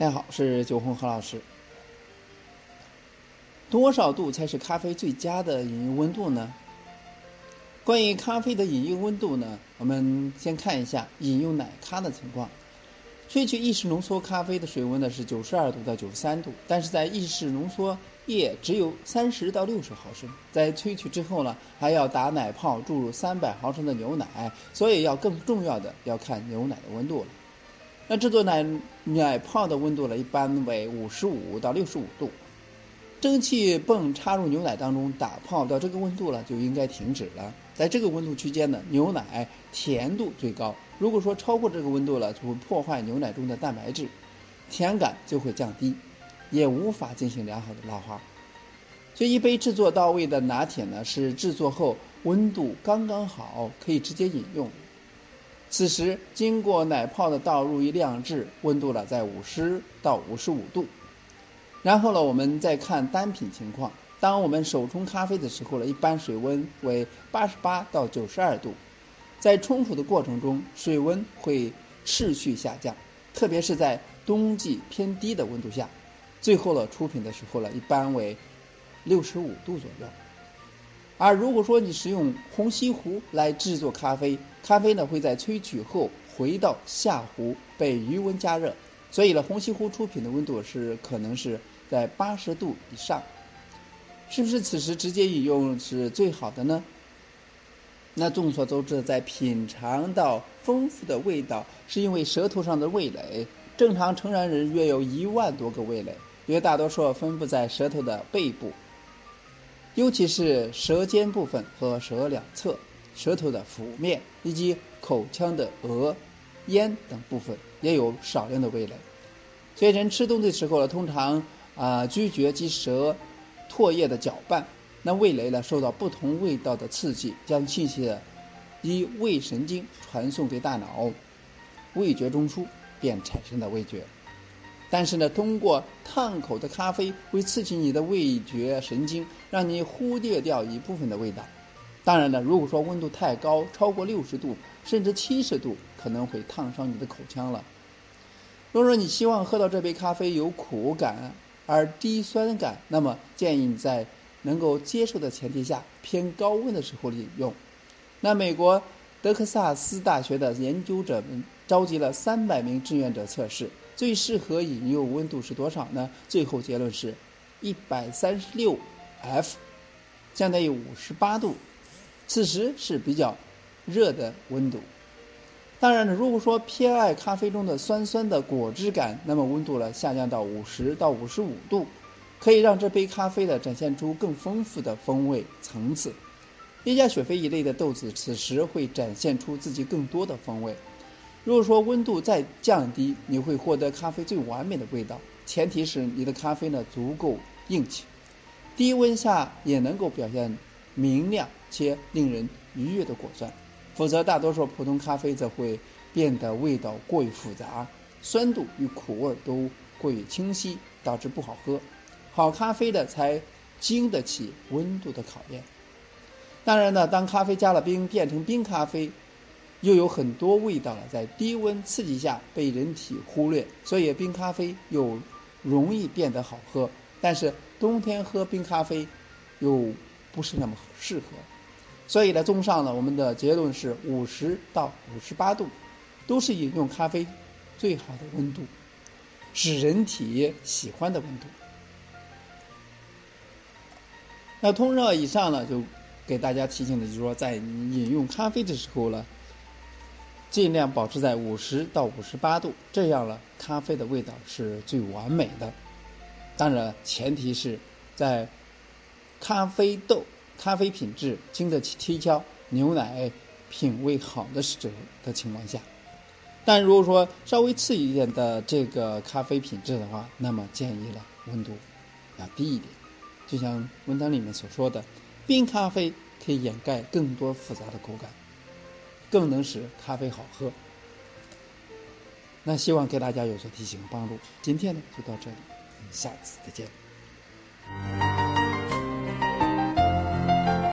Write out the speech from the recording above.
大家好，是九红何老师。多少度才是咖啡最佳的饮用温度呢？关于咖啡的饮用温度呢，我们先看一下饮用奶咖的情况。萃取意式浓缩咖啡的水温呢是九十二度到九十三度，但是在意式浓缩液只有三十到六十毫升，在萃取之后呢，还要打奶泡，注入三百毫升的牛奶，所以要更重要的要看牛奶的温度了。那制作奶奶泡的温度呢，一般为五十五到六十五度。蒸汽泵插入牛奶当中打泡到这个温度了，就应该停止了。在这个温度区间呢，牛奶甜度最高。如果说超过这个温度了，就会破坏牛奶中的蛋白质，甜感就会降低，也无法进行良好的拉花。这一杯制作到位的拿铁呢，是制作后温度刚刚好，可以直接饮用。此时经过奶泡的倒入与晾制，温度呢在五十到五十五度。然后呢，我们再看单品情况。当我们手冲咖啡的时候呢，一般水温为八十八到九十二度。在冲煮的过程中，水温会持续下降，特别是在冬季偏低的温度下。最后呢，出品的时候呢，一般为六十五度左右。而如果说你使用虹吸壶来制作咖啡，咖啡呢会在萃取后回到下壶被余温加热。所以呢，虹吸壶出品的温度是可能是在八十度以上，是不是此时直接饮用是最好的呢？那众所周知，在品尝到丰富的味道，是因为舌头上的味蕾。正常成年人约有一万多个味蕾，绝大多数分布在舌头的背部，尤其是舌尖部分和舌两侧、舌头的腹面以及口腔的额。咽等部分也有少量的味蕾，所以人吃东西的时候呢，通常啊咀嚼及舌唾液的搅拌，那味蕾呢受到不同味道的刺激，将信息以胃神经传送给大脑，味觉中枢便产生了味觉。但是呢，通过烫口的咖啡会刺激你的味觉神经，让你忽略掉一部分的味道。当然了，如果说温度太高，超过六十度甚至七十度，可能会烫伤你的口腔了。如果说你希望喝到这杯咖啡有苦感而低酸感，那么建议你在能够接受的前提下，偏高温的时候饮用。那美国德克萨斯大学的研究者们召集了三百名志愿者测试，最适合饮用温度是多少呢？最后结论是，一百三十六 F，相当于五十八度。此时是比较热的温度。当然了，如果说偏爱咖啡中的酸酸的果汁感，那么温度呢下降到五十到五十五度，可以让这杯咖啡呢展现出更丰富的风味层次。耶加雪菲一类的豆子此时会展现出自己更多的风味。如果说温度再降低，你会获得咖啡最完美的味道，前提是你的咖啡呢足够硬气，低温下也能够表现明亮。且令人愉悦的果酸，否则大多数普通咖啡则会变得味道过于复杂，酸度与苦味都过于清晰，导致不好喝。好咖啡的才经得起温度的考验。当然呢，当咖啡加了冰变成冰咖啡，又有很多味道了，在低温刺激下被人体忽略，所以冰咖啡又容易变得好喝。但是冬天喝冰咖啡又不是那么适合。所以呢，综上呢，我们的结论是五十到五十八度，都是饮用咖啡最好的温度，是人体喜欢的温度。那通热以上呢，就给大家提醒的，就是说，在饮用咖啡的时候呢，尽量保持在五十到五十八度，这样呢，咖啡的味道是最完美的。当然，前提是在咖啡豆。咖啡品质经得起推敲，牛奶品味好的时候的情况下，但如果说稍微次一点的这个咖啡品质的话，那么建议呢温度要低一点。就像文章里面所说的，冰咖啡可以掩盖更多复杂的口感，更能使咖啡好喝。那希望给大家有所提醒和帮助。今天呢就到这里，下次再见。